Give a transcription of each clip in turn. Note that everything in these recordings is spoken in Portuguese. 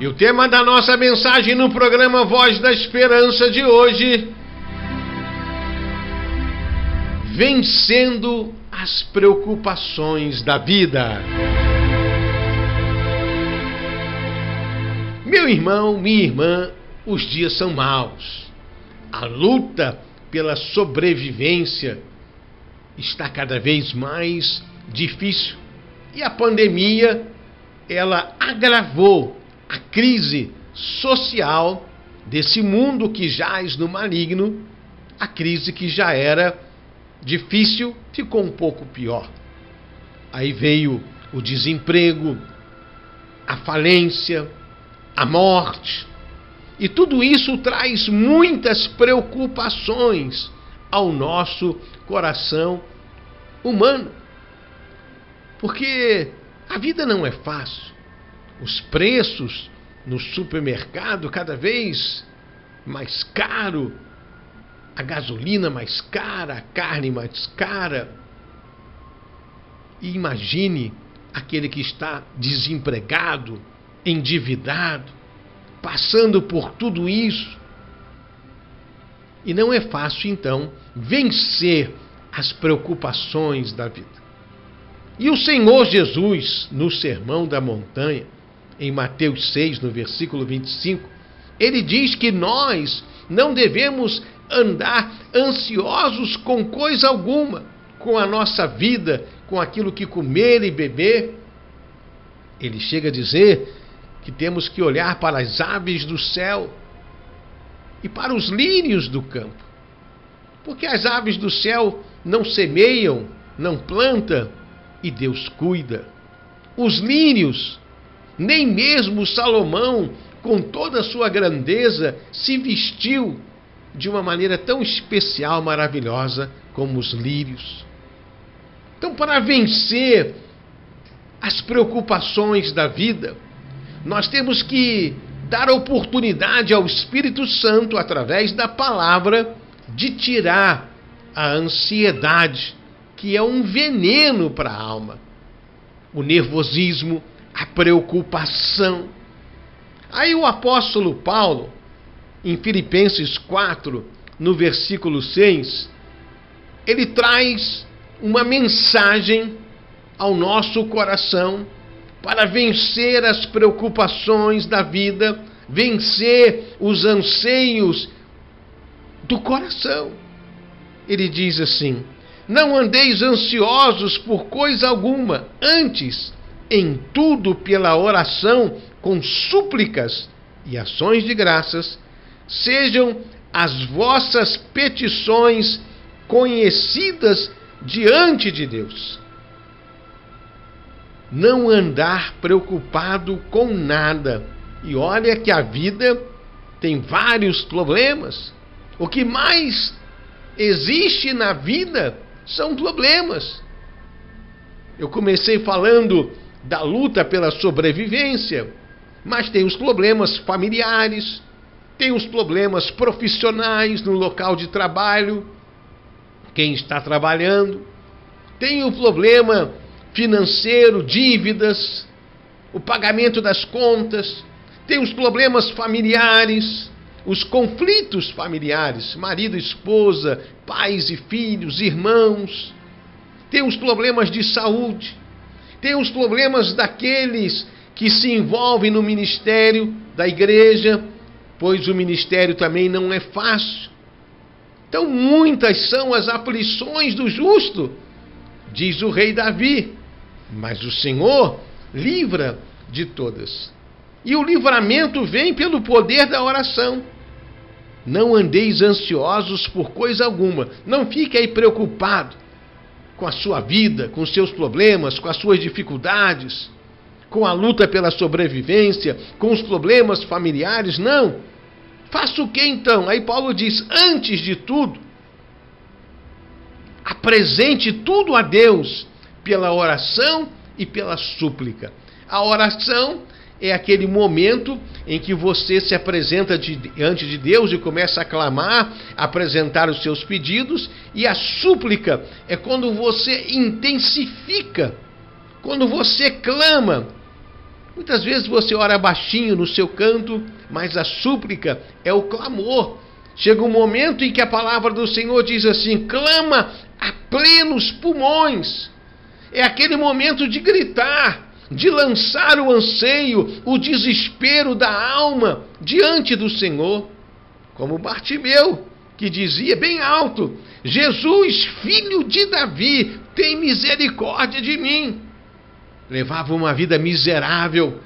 E o tema da nossa mensagem no programa Voz da Esperança de hoje: Vencendo as preocupações da vida. Meu irmão, minha irmã, os dias são maus. A luta pela sobrevivência está cada vez mais difícil. E a pandemia, ela agravou a crise social desse mundo que jaz no maligno, a crise que já era difícil ficou um pouco pior. Aí veio o desemprego, a falência, a morte. E tudo isso traz muitas preocupações ao nosso coração humano. Porque a vida não é fácil. Os preços no supermercado cada vez mais caro, a gasolina mais cara, a carne mais cara. E imagine aquele que está desempregado, endividado, passando por tudo isso. E não é fácil, então, vencer as preocupações da vida. E o Senhor Jesus, no Sermão da Montanha, em Mateus 6, no versículo 25, ele diz que nós não devemos andar ansiosos com coisa alguma, com a nossa vida, com aquilo que comer e beber. Ele chega a dizer que temos que olhar para as aves do céu e para os lírios do campo. Porque as aves do céu não semeiam, não plantam e Deus cuida. Os lírios, nem mesmo Salomão, com toda a sua grandeza, se vestiu de uma maneira tão especial, maravilhosa como os lírios. Então, para vencer as preocupações da vida, nós temos que dar oportunidade ao Espírito Santo, através da palavra, de tirar a ansiedade, que é um veneno para a alma, o nervosismo, a preocupação. Aí o apóstolo Paulo, em Filipenses 4, no versículo 6, ele traz uma mensagem ao nosso coração para vencer as preocupações da vida, vencer os anseios do coração. Ele diz assim: Não andeis ansiosos por coisa alguma, antes, em tudo pela oração, com súplicas e ações de graças, sejam as vossas petições conhecidas diante de Deus não andar preocupado com nada. E olha que a vida tem vários problemas. O que mais existe na vida são problemas. Eu comecei falando da luta pela sobrevivência, mas tem os problemas familiares, tem os problemas profissionais no local de trabalho, quem está trabalhando, tem o problema financeiro, dívidas, o pagamento das contas, tem os problemas familiares, os conflitos familiares, marido, esposa, pais e filhos, irmãos, tem os problemas de saúde, tem os problemas daqueles que se envolvem no ministério da igreja, pois o ministério também não é fácil. Então, muitas são as aflições do justo, diz o rei Davi mas o Senhor livra de todas. E o livramento vem pelo poder da oração. Não andeis ansiosos por coisa alguma. Não fique aí preocupado com a sua vida, com os seus problemas, com as suas dificuldades, com a luta pela sobrevivência, com os problemas familiares. Não. Faça o que então? Aí Paulo diz: antes de tudo, apresente tudo a Deus pela oração e pela súplica. A oração é aquele momento em que você se apresenta diante de Deus e começa a clamar, a apresentar os seus pedidos, e a súplica é quando você intensifica, quando você clama Muitas vezes você ora baixinho no seu canto, mas a súplica é o clamor. Chega um momento em que a palavra do Senhor diz assim: clama a plenos pulmões. É aquele momento de gritar, de lançar o anseio, o desespero da alma diante do Senhor. Como Bartimeu, que dizia bem alto: Jesus, filho de Davi, tem misericórdia de mim. Levava uma vida miserável,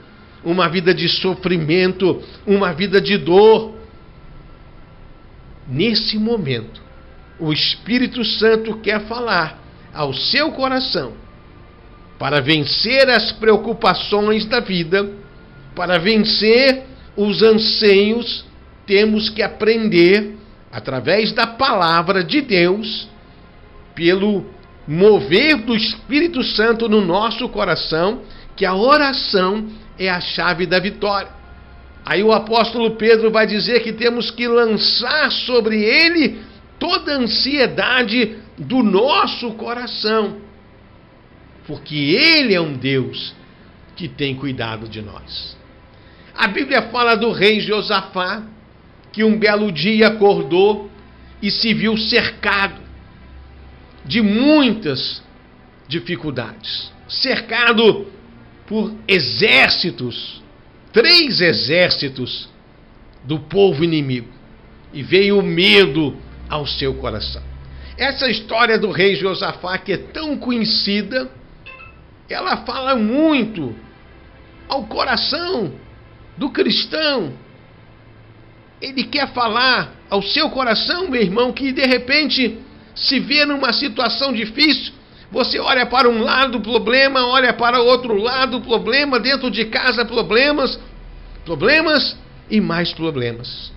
uma vida de sofrimento, uma vida de dor. Nesse momento, o Espírito Santo quer falar ao seu coração para vencer as preocupações da vida, para vencer os anseios, temos que aprender, através da palavra de Deus, pelo mover do Espírito Santo no nosso coração, que a oração é a chave da vitória. Aí o apóstolo Pedro vai dizer que temos que lançar sobre ele toda a ansiedade do nosso coração, porque ele é um Deus que tem cuidado de nós. A Bíblia fala do rei Josafá, que um belo dia acordou e se viu cercado de muitas dificuldades, cercado por exércitos, três exércitos do povo inimigo, e veio o medo ao seu coração. Essa história do rei Josafá, que é tão conhecida, ela fala muito ao coração do cristão. Ele quer falar ao seu coração, meu irmão, que de repente se vê numa situação difícil, você olha para um lado problema, olha para outro lado problema, dentro de casa problemas, problemas e mais problemas.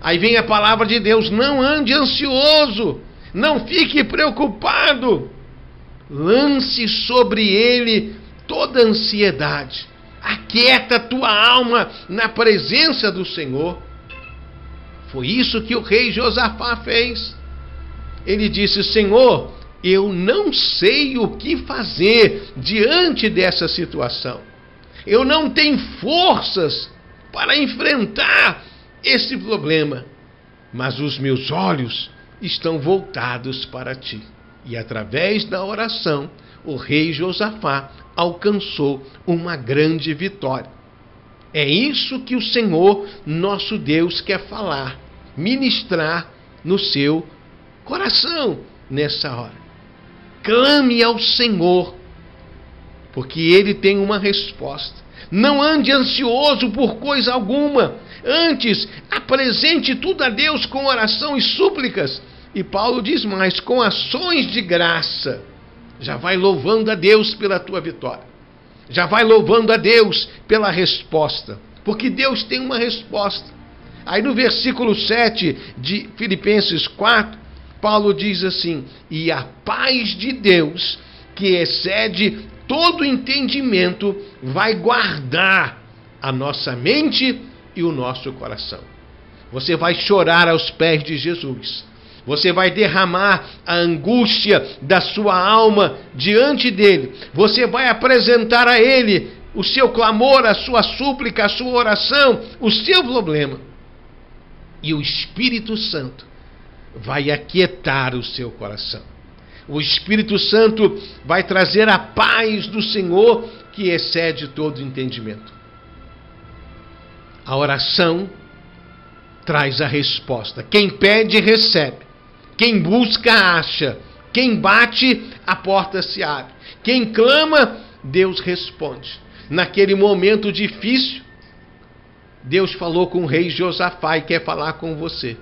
Aí vem a palavra de Deus: não ande ansioso, não fique preocupado, lance sobre ele toda ansiedade, aquieta tua alma na presença do Senhor. Foi isso que o rei Josafá fez ele disse: Senhor, eu não sei o que fazer diante dessa situação. Eu não tenho forças para enfrentar esse problema, mas os meus olhos estão voltados para ti. E através da oração, o rei Josafá alcançou uma grande vitória. É isso que o Senhor, nosso Deus, quer falar, ministrar no seu coração nessa hora. Clame ao Senhor, porque Ele tem uma resposta. Não ande ansioso por coisa alguma. Antes, apresente tudo a Deus com oração e súplicas. E Paulo diz mais: com ações de graça. Já vai louvando a Deus pela tua vitória. Já vai louvando a Deus pela resposta. Porque Deus tem uma resposta. Aí no versículo 7 de Filipenses 4, Paulo diz assim: e a paz de Deus, que excede todo entendimento, vai guardar a nossa mente e o nosso coração. Você vai chorar aos pés de Jesus. Você vai derramar a angústia da sua alma diante dele. Você vai apresentar a ele o seu clamor, a sua súplica, a sua oração, o seu problema. E o Espírito Santo vai aquietar o seu coração. O Espírito Santo vai trazer a paz do Senhor que excede todo entendimento. A oração traz a resposta. Quem pede, recebe. Quem busca, acha. Quem bate, a porta se abre. Quem clama, Deus responde. Naquele momento difícil, Deus falou com o rei Josafá e quer falar com você.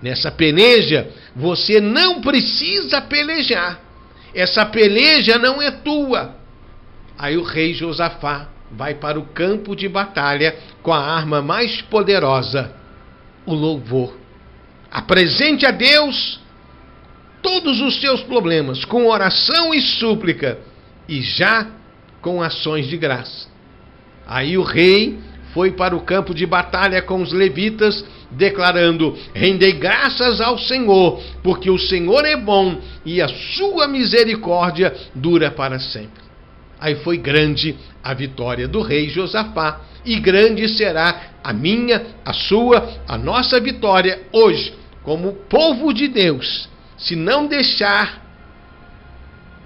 Nessa peleja, você não precisa pelejar. Essa peleja não é tua. Aí o rei Josafá vai para o campo de batalha com a arma mais poderosa, o louvor. Apresente a Deus todos os seus problemas com oração e súplica e já com ações de graça. Aí o rei foi para o campo de batalha com os levitas, declarando: Rendei graças ao Senhor, porque o Senhor é bom e a sua misericórdia dura para sempre. aí foi grande a vitória do rei Josafá, e grande será a minha, a sua, a nossa vitória hoje, como povo de Deus, se não deixar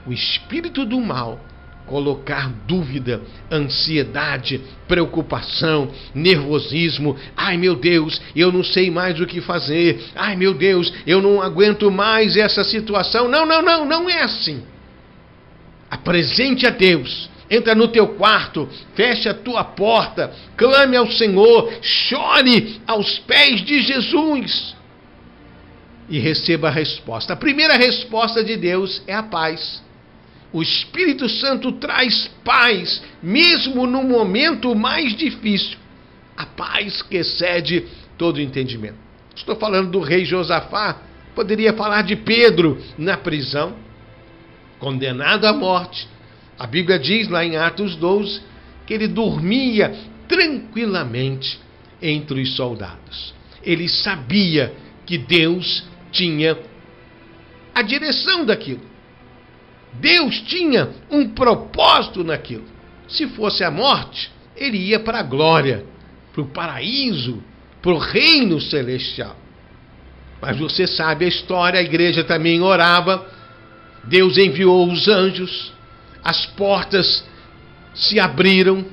o espírito do mal colocar dúvida, ansiedade, preocupação, nervosismo. Ai meu Deus, eu não sei mais o que fazer. Ai meu Deus, eu não aguento mais essa situação. Não, não, não, não é assim. Apresente a Deus. Entra no teu quarto, fecha a tua porta, clame ao Senhor, chore aos pés de Jesus e receba a resposta. A primeira resposta de Deus é a paz. O Espírito Santo traz paz, mesmo no momento mais difícil. A paz que excede todo entendimento. Estou falando do rei Josafá, poderia falar de Pedro na prisão, condenado à morte. A Bíblia diz lá em Atos 12 que ele dormia tranquilamente entre os soldados. Ele sabia que Deus tinha a direção daquilo. Deus tinha um propósito naquilo. Se fosse a morte, ele ia para a glória, para o paraíso, para o reino celestial. Mas você sabe a história, a igreja também orava, Deus enviou os anjos, as portas se abriram,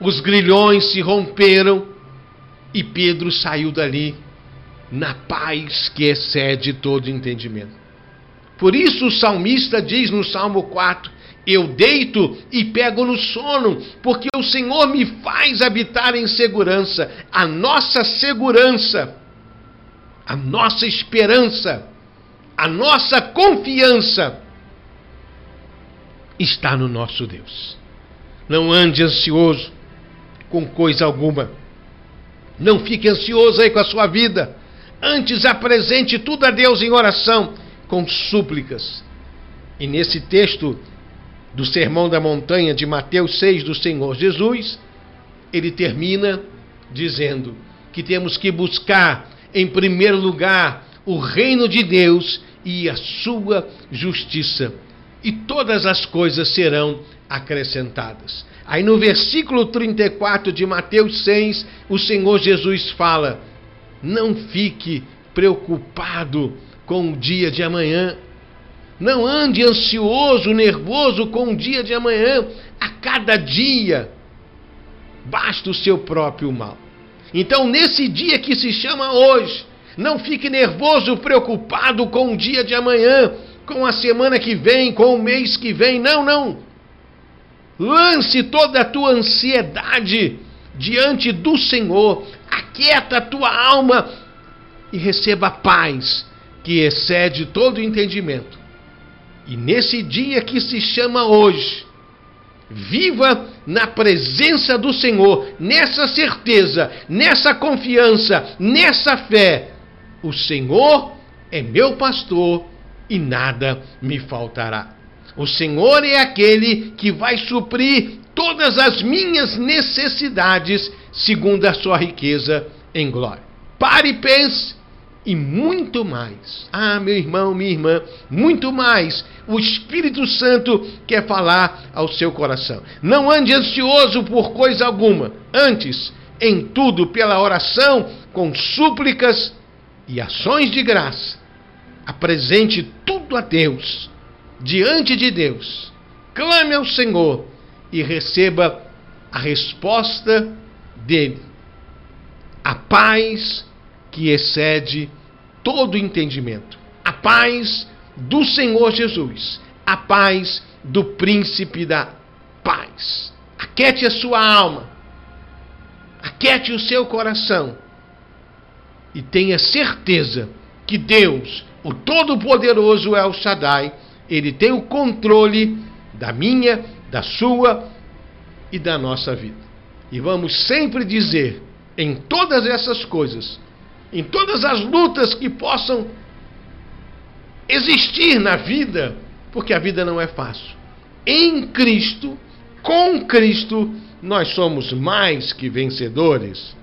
os grilhões se romperam e Pedro saiu dali na paz que excede todo entendimento. Por isso o salmista diz no Salmo 4: Eu deito e pego no sono, porque o Senhor me faz habitar em segurança. A nossa segurança, a nossa esperança, a nossa confiança está no nosso Deus. Não ande ansioso com coisa alguma. Não fique ansioso aí com a sua vida. Antes apresente tudo a Deus em oração com súplicas. E nesse texto do Sermão da Montanha de Mateus 6 do Senhor Jesus, ele termina dizendo que temos que buscar, em primeiro lugar, o reino de Deus e a sua justiça, e todas as coisas serão acrescentadas. Aí no versículo 34 de Mateus 6, o Senhor Jesus fala: Não fique preocupado com o dia de amanhã. Não ande ansioso, nervoso com o dia de amanhã. A cada dia basta o seu próprio mal. Então, nesse dia que se chama hoje, não fique nervoso, preocupado com o dia de amanhã, com a semana que vem, com o mês que vem. Não, não. Lance toda a tua ansiedade diante do Senhor, aquieta a tua alma e receba paz que excede todo entendimento. E nesse dia que se chama hoje, viva na presença do Senhor, nessa certeza, nessa confiança, nessa fé. O Senhor é meu pastor e nada me faltará. O Senhor é aquele que vai suprir todas as minhas necessidades segundo a sua riqueza em glória. Pare e pense e muito mais. Ah, meu irmão, minha irmã, muito mais. O Espírito Santo quer falar ao seu coração. Não ande ansioso por coisa alguma. Antes, em tudo, pela oração, com súplicas e ações de graça, apresente tudo a Deus, diante de Deus. Clame ao Senhor e receba a resposta dele. A paz que excede todo entendimento. A paz do Senhor Jesus, a paz do príncipe da paz. Aquete a sua alma, aquete o seu coração e tenha certeza que Deus, o Todo-Poderoso El Shaddai, ele tem o controle da minha, da sua e da nossa vida. E vamos sempre dizer em todas essas coisas em todas as lutas que possam existir na vida, porque a vida não é fácil. Em Cristo, com Cristo, nós somos mais que vencedores.